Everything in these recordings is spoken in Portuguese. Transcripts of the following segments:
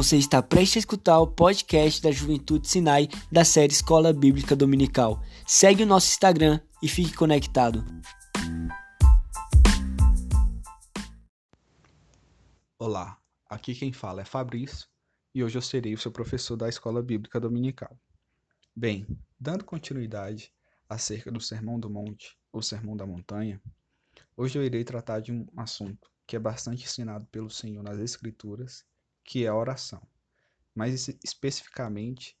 Você está prestes a escutar o podcast da Juventude Sinai da série Escola Bíblica Dominical. Segue o nosso Instagram e fique conectado. Olá, aqui quem fala é Fabrício e hoje eu serei o seu professor da Escola Bíblica Dominical. Bem, dando continuidade acerca do Sermão do Monte, ou Sermão da Montanha, hoje eu irei tratar de um assunto que é bastante ensinado pelo Senhor nas Escrituras que é a oração, mas especificamente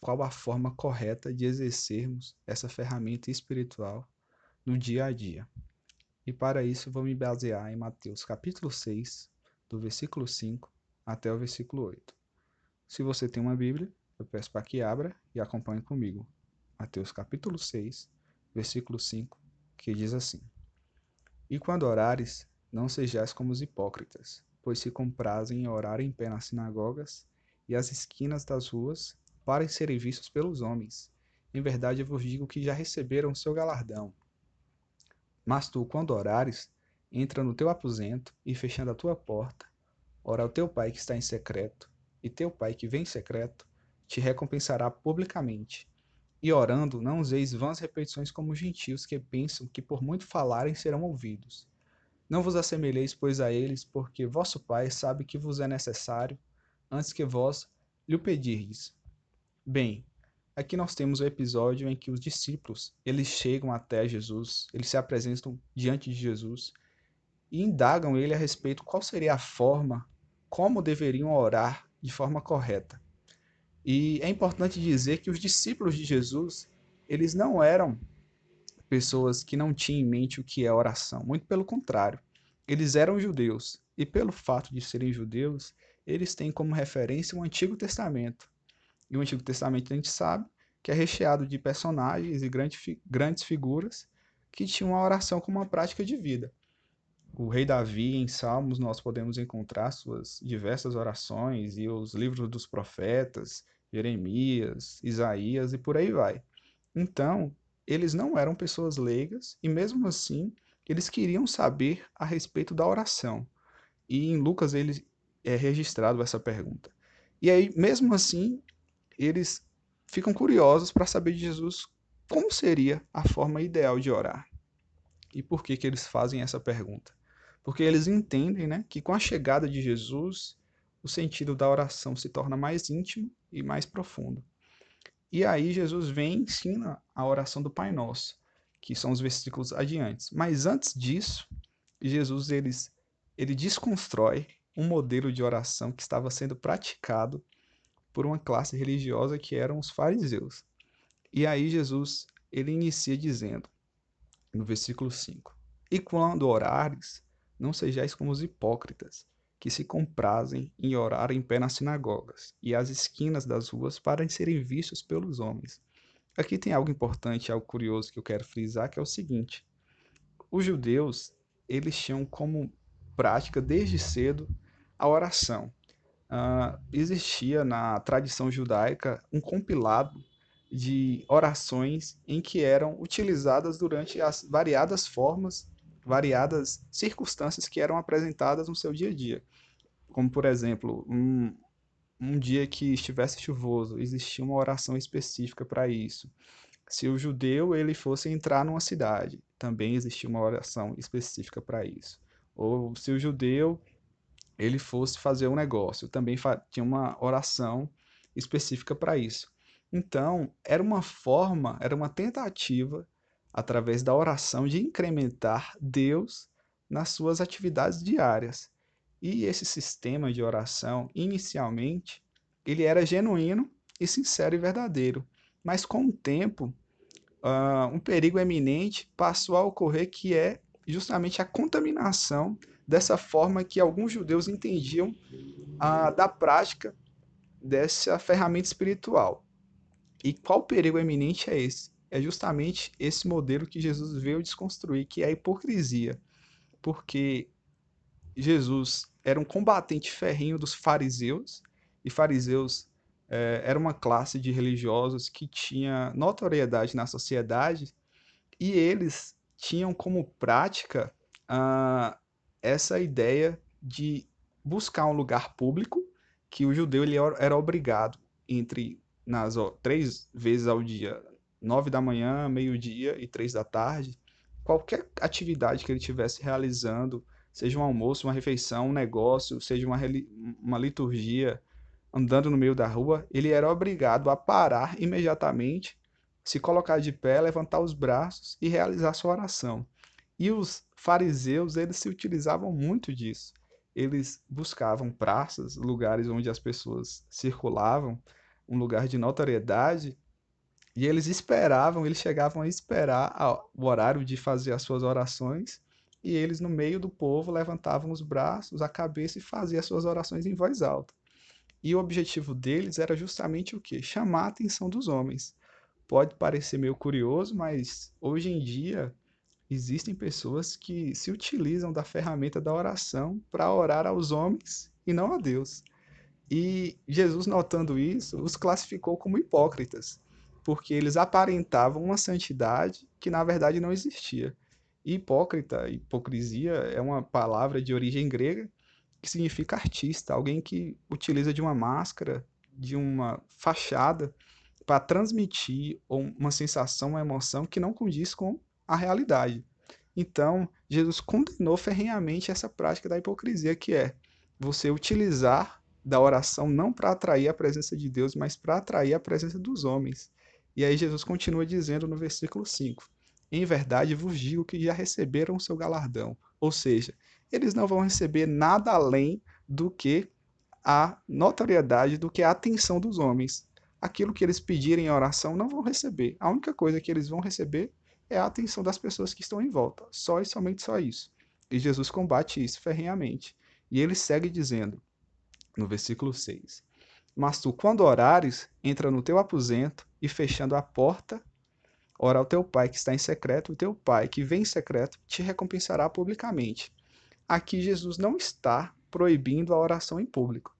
qual a forma correta de exercermos essa ferramenta espiritual no dia a dia. E para isso vou me basear em Mateus capítulo 6, do versículo 5 até o versículo 8. Se você tem uma Bíblia, eu peço para que abra e acompanhe comigo. Mateus capítulo 6, versículo 5, que diz assim: E quando orares, não sejais como os hipócritas, pois se comprazem em orar em pé nas sinagogas e às esquinas das ruas, para serem vistos pelos homens. Em verdade eu vos digo que já receberam o seu galardão. Mas tu, quando orares, entra no teu aposento e fechando a tua porta, ora ao teu pai que está em secreto, e teu pai que vem em secreto te recompensará publicamente. E orando, não useis vãs repetições como gentios que pensam que por muito falarem serão ouvidos. Não vos assemelheis, pois, a eles, porque vosso Pai sabe que vos é necessário, antes que vós lhe pedirdes. Bem, aqui nós temos o episódio em que os discípulos, eles chegam até Jesus, eles se apresentam diante de Jesus e indagam ele a respeito qual seria a forma, como deveriam orar de forma correta. E é importante dizer que os discípulos de Jesus, eles não eram pessoas que não tinham em mente o que é oração. Muito pelo contrário, eles eram judeus e, pelo fato de serem judeus, eles têm como referência o Antigo Testamento. E o Antigo Testamento a gente sabe que é recheado de personagens e grandes, grandes figuras que tinham a oração como uma prática de vida. O rei Davi, em Salmos, nós podemos encontrar suas diversas orações e os livros dos profetas, Jeremias, Isaías e por aí vai. Então, eles não eram pessoas leigas e, mesmo assim, eles queriam saber a respeito da oração. E em Lucas ele é registrado essa pergunta. E aí, mesmo assim, eles ficam curiosos para saber de Jesus como seria a forma ideal de orar. E por que, que eles fazem essa pergunta? Porque eles entendem né, que com a chegada de Jesus, o sentido da oração se torna mais íntimo e mais profundo. E aí Jesus vem e ensina a oração do Pai Nosso, que são os versículos adiantes. Mas antes disso, Jesus ele, ele desconstrói um modelo de oração que estava sendo praticado por uma classe religiosa que eram os fariseus. E aí Jesus ele inicia dizendo, no versículo 5: E quando orares, não sejais como os hipócritas, que se comprazem em orar em pé nas sinagogas e às esquinas das ruas para serem vistos pelos homens. Aqui tem algo importante, algo curioso que eu quero frisar, que é o seguinte: os judeus eles tinham como prática desde cedo a oração. Uh, existia na tradição judaica um compilado de orações em que eram utilizadas durante as variadas formas variadas circunstâncias que eram apresentadas no seu dia a dia. Como, por exemplo, um, um dia que estivesse chuvoso, existia uma oração específica para isso. Se o judeu ele fosse entrar numa cidade, também existia uma oração específica para isso. Ou se o judeu ele fosse fazer um negócio, também tinha uma oração específica para isso. Então, era uma forma, era uma tentativa através da oração, de incrementar Deus nas suas atividades diárias. E esse sistema de oração, inicialmente, ele era genuíno e sincero e verdadeiro. Mas com o tempo, uh, um perigo eminente passou a ocorrer que é justamente a contaminação dessa forma que alguns judeus entendiam uh, da prática dessa ferramenta espiritual. E qual perigo eminente é esse? É justamente esse modelo que Jesus veio desconstruir, que é a hipocrisia. Porque Jesus era um combatente ferrinho dos fariseus, e fariseus é, era uma classe de religiosos que tinha notoriedade na sociedade, e eles tinham como prática uh, essa ideia de buscar um lugar público que o judeu ele era obrigado entre nas ó, três vezes ao dia, nove da manhã, meio-dia e três da tarde, qualquer atividade que ele estivesse realizando, seja um almoço, uma refeição, um negócio, seja uma, uma liturgia, andando no meio da rua, ele era obrigado a parar imediatamente, se colocar de pé, levantar os braços e realizar sua oração. E os fariseus, eles se utilizavam muito disso. Eles buscavam praças, lugares onde as pessoas circulavam, um lugar de notoriedade, e eles esperavam, eles chegavam a esperar o horário de fazer as suas orações, e eles no meio do povo levantavam os braços, a cabeça e faziam as suas orações em voz alta. E o objetivo deles era justamente o quê? Chamar a atenção dos homens. Pode parecer meio curioso, mas hoje em dia existem pessoas que se utilizam da ferramenta da oração para orar aos homens e não a Deus. E Jesus, notando isso, os classificou como hipócritas, porque eles aparentavam uma santidade que na verdade não existia. E hipócrita, hipocrisia, é uma palavra de origem grega que significa artista, alguém que utiliza de uma máscara, de uma fachada, para transmitir uma sensação, uma emoção que não condiz com a realidade. Então, Jesus condenou ferrenhamente essa prática da hipocrisia, que é você utilizar da oração não para atrair a presença de Deus, mas para atrair a presença dos homens. E aí Jesus continua dizendo no versículo 5: Em verdade vos digo que já receberam o seu galardão. Ou seja, eles não vão receber nada além do que a notoriedade, do que a atenção dos homens. Aquilo que eles pedirem em oração não vão receber. A única coisa que eles vão receber é a atenção das pessoas que estão em volta. Só e somente só isso. E Jesus combate isso ferrenhamente. E ele segue dizendo: no versículo 6. Mas tu, quando orares, entra no teu aposento e fechando a porta, ora ao teu pai que está em secreto, o teu pai que vem em secreto te recompensará publicamente. Aqui Jesus não está proibindo a oração em público.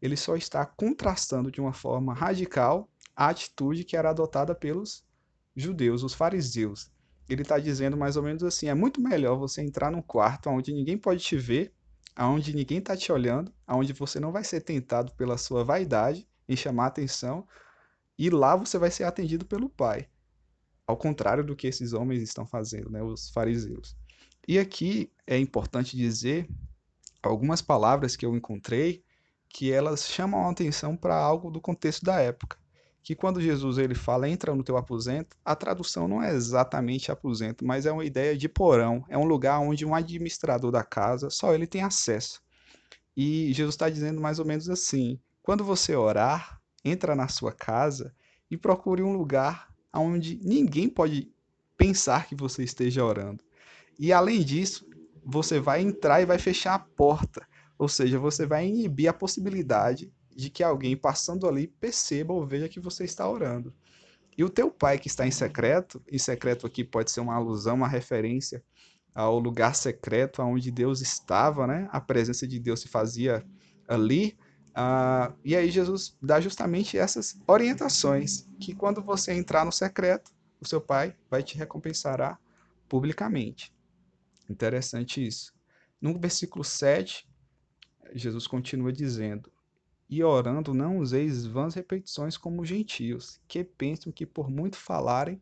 Ele só está contrastando de uma forma radical a atitude que era adotada pelos judeus, os fariseus. Ele está dizendo mais ou menos assim: é muito melhor você entrar num quarto onde ninguém pode te ver aonde ninguém está te olhando, aonde você não vai ser tentado pela sua vaidade em chamar atenção, e lá você vai ser atendido pelo Pai. Ao contrário do que esses homens estão fazendo, né, os fariseus. E aqui é importante dizer algumas palavras que eu encontrei que elas chamam a atenção para algo do contexto da época que quando Jesus ele fala entra no teu aposento, a tradução não é exatamente aposento, mas é uma ideia de porão, é um lugar onde um administrador da casa só ele tem acesso. E Jesus está dizendo mais ou menos assim: quando você orar, entra na sua casa e procure um lugar onde ninguém pode pensar que você esteja orando. E além disso, você vai entrar e vai fechar a porta, ou seja, você vai inibir a possibilidade de que alguém passando ali perceba ou veja que você está orando. E o teu pai que está em secreto, e secreto aqui pode ser uma alusão, uma referência ao lugar secreto onde Deus estava, né? A presença de Deus se fazia ali. Uh, e aí Jesus dá justamente essas orientações, que quando você entrar no secreto, o seu pai vai te recompensar publicamente. Interessante isso. No versículo 7, Jesus continua dizendo: e orando, não useis vãs repetições como os gentios, que pensam que por muito falarem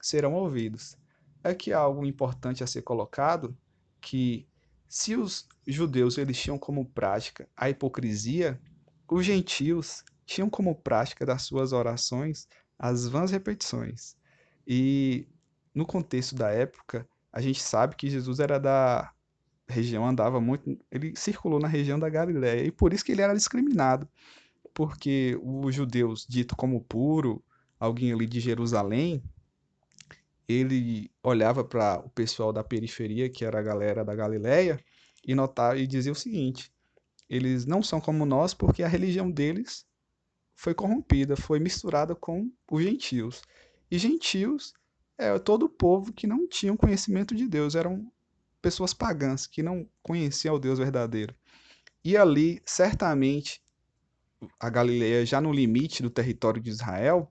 serão ouvidos. Aqui há algo importante a ser colocado, que se os judeus eles tinham como prática a hipocrisia, os gentios tinham como prática das suas orações as vãs repetições. E no contexto da época, a gente sabe que Jesus era da região andava muito, ele circulou na região da Galiléia e por isso que ele era discriminado, porque os judeus dito como puro, alguém ali de Jerusalém, ele olhava para o pessoal da periferia, que era a galera da Galiléia, e notava e dizia o seguinte: eles não são como nós porque a religião deles foi corrompida, foi misturada com os gentios. E gentios é todo o povo que não tinha conhecimento de Deus, eram pessoas pagãs que não conheciam o Deus verdadeiro. E ali, certamente, a Galileia já no limite do território de Israel,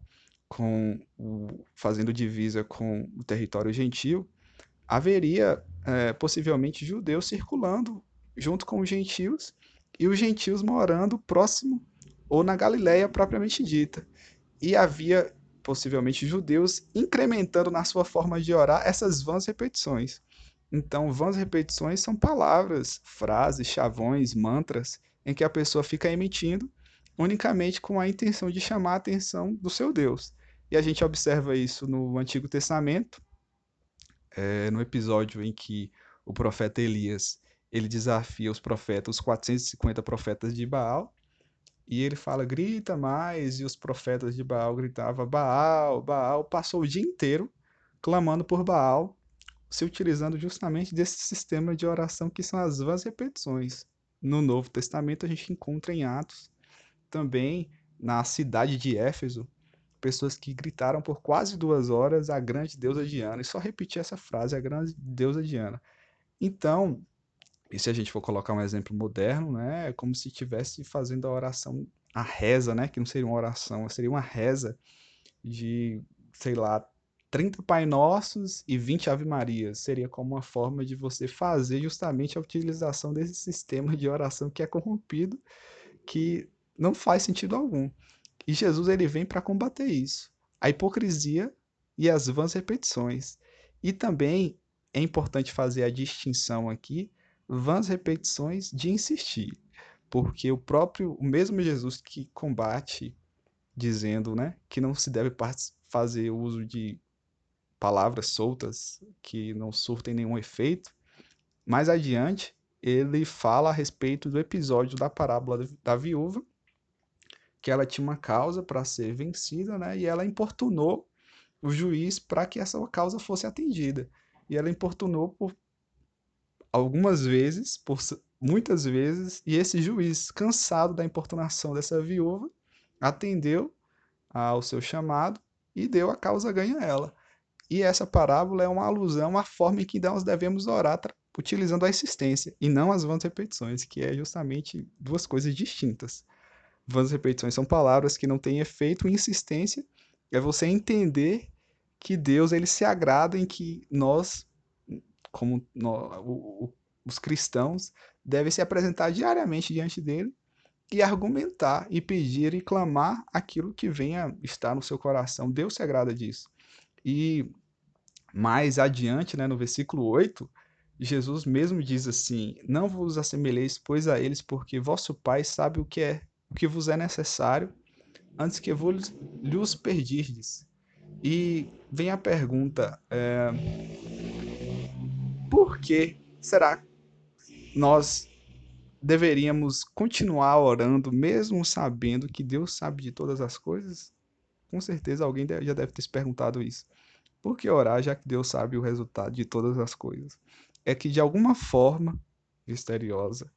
com o, fazendo divisa com o território gentil, haveria é, possivelmente judeus circulando junto com os gentios e os gentios morando próximo ou na Galiléia propriamente dita. E havia possivelmente judeus incrementando na sua forma de orar essas vãs repetições. Então, vãs repetições são palavras, frases, chavões, mantras em que a pessoa fica emitindo unicamente com a intenção de chamar a atenção do seu Deus. E a gente observa isso no Antigo Testamento, é, no episódio em que o profeta Elias ele desafia os profetas, os 450 profetas de Baal, e ele fala, grita mais, e os profetas de Baal gritavam, Baal, Baal, passou o dia inteiro clamando por Baal, se utilizando justamente desse sistema de oração que são as vãs repetições. No Novo Testamento a gente encontra em Atos também na cidade de Éfeso pessoas que gritaram por quase duas horas a grande deusa Diana e só repetir essa frase a grande deusa Diana. Então, e se a gente for colocar um exemplo moderno, né, é como se estivesse fazendo a oração, a reza, né, que não seria uma oração, seria uma reza de, sei lá, 30 Pai Nossos e 20 Ave Marias. Seria como uma forma de você fazer justamente a utilização desse sistema de oração que é corrompido, que não faz sentido algum. E Jesus ele vem para combater isso. A hipocrisia e as vãs repetições. E também é importante fazer a distinção aqui, vãs repetições de insistir. Porque o próprio, o mesmo Jesus que combate dizendo, né, que não se deve fazer uso de palavras soltas que não surtem nenhum efeito. Mais adiante, ele fala a respeito do episódio da parábola da viúva, que ela tinha uma causa para ser vencida, né? E ela importunou o juiz para que essa causa fosse atendida. E ela importunou por algumas vezes, por muitas vezes, e esse juiz, cansado da importunação dessa viúva, atendeu ao seu chamado e deu a causa ganha a ela. E essa parábola é uma alusão à forma em que nós devemos orar utilizando a existência e não as vãs repetições, que é justamente duas coisas distintas. Vãs repetições são palavras que não têm efeito insistência. É você entender que Deus ele se agrada em que nós, como nós, os cristãos, devem se apresentar diariamente diante dele e argumentar e pedir e clamar aquilo que venha estar no seu coração. Deus se agrada disso. E mais adiante, né, no versículo 8, Jesus mesmo diz assim: Não vos assemelheis, pois, a eles, porque vosso Pai sabe o que é que vos é necessário antes que vos lhes perdirdes. E vem a pergunta: é, por que será nós deveríamos continuar orando mesmo sabendo que Deus sabe de todas as coisas? Com certeza alguém já deve ter se perguntado isso. Por que orar já que Deus sabe o resultado de todas as coisas? É que de alguma forma misteriosa,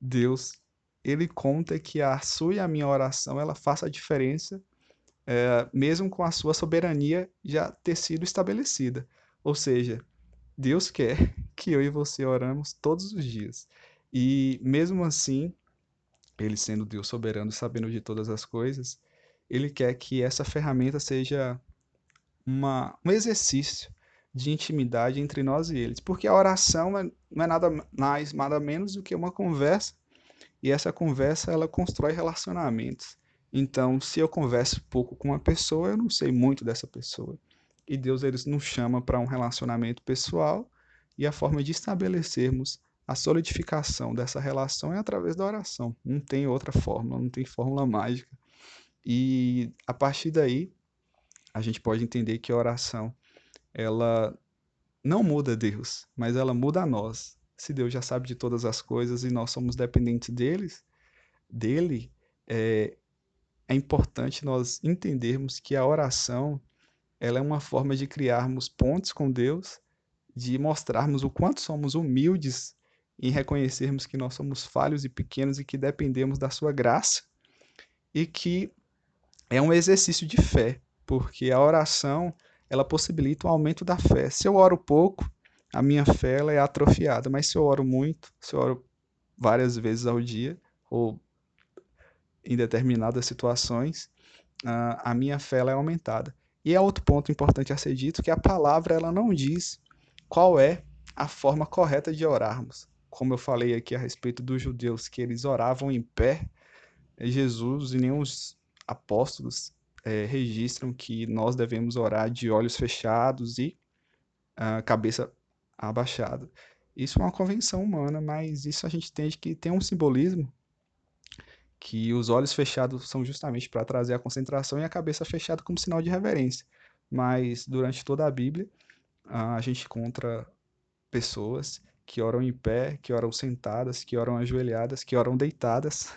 Deus ele conta que a sua e a minha oração ela faça a diferença, é, mesmo com a sua soberania já ter sido estabelecida. Ou seja, Deus quer que eu e você oramos todos os dias. E mesmo assim, ele sendo Deus soberano, sabendo de todas as coisas, ele quer que essa ferramenta seja uma, um exercício de intimidade entre nós e eles. Porque a oração é, não é nada mais, nada menos do que uma conversa e essa conversa ela constrói relacionamentos. Então, se eu converso pouco com uma pessoa, eu não sei muito dessa pessoa. E Deus ele nos chama para um relacionamento pessoal e a forma de estabelecermos a solidificação dessa relação é através da oração. Não tem outra fórmula, não tem fórmula mágica. E a partir daí, a gente pode entender que a oração ela não muda Deus, mas ela muda a nós se Deus já sabe de todas as coisas e nós somos dependentes deles, dele, é, é importante nós entendermos que a oração ela é uma forma de criarmos pontes com Deus, de mostrarmos o quanto somos humildes em reconhecermos que nós somos falhos e pequenos e que dependemos da sua graça e que é um exercício de fé, porque a oração ela possibilita o aumento da fé. Se eu oro pouco, a minha fé ela é atrofiada. Mas se eu oro muito, se eu oro várias vezes ao dia, ou em determinadas situações, a minha fé ela é aumentada. E é outro ponto importante a ser dito, que a palavra ela não diz qual é a forma correta de orarmos. como eu falei aqui a respeito dos judeus, que eles oravam em pé, Jesus e nem os apóstolos é, registram que nós devemos orar de olhos fechados e a cabeça abaixada. Isso é uma convenção humana, mas isso a gente entende que tem um simbolismo que os olhos fechados são justamente para trazer a concentração e a cabeça fechada como sinal de reverência. Mas durante toda a Bíblia, a gente encontra pessoas que oram em pé, que oram sentadas, que oram ajoelhadas, que oram deitadas.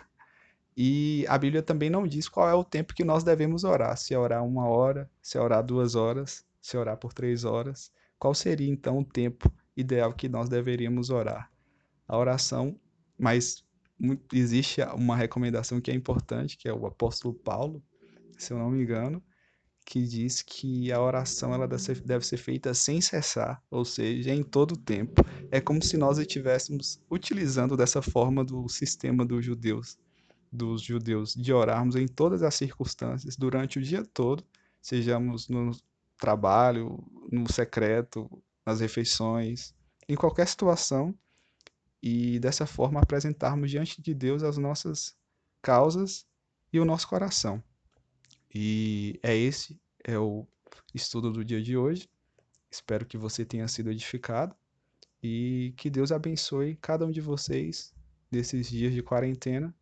E a Bíblia também não diz qual é o tempo que nós devemos orar. Se é orar uma hora, se é orar duas horas, se é orar por três horas. Qual seria então o tempo ideal que nós deveríamos orar? A oração, mas existe uma recomendação que é importante, que é o apóstolo Paulo, se eu não me engano, que diz que a oração ela deve ser feita sem cessar, ou seja, em todo o tempo. É como se nós estivéssemos utilizando dessa forma do sistema dos judeus, dos judeus, de orarmos em todas as circunstâncias, durante o dia todo, sejamos no trabalho, no secreto, nas refeições, em qualquer situação, e dessa forma apresentarmos diante de Deus as nossas causas e o nosso coração. E é esse é o estudo do dia de hoje. Espero que você tenha sido edificado e que Deus abençoe cada um de vocês nesses dias de quarentena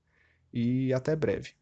e até breve.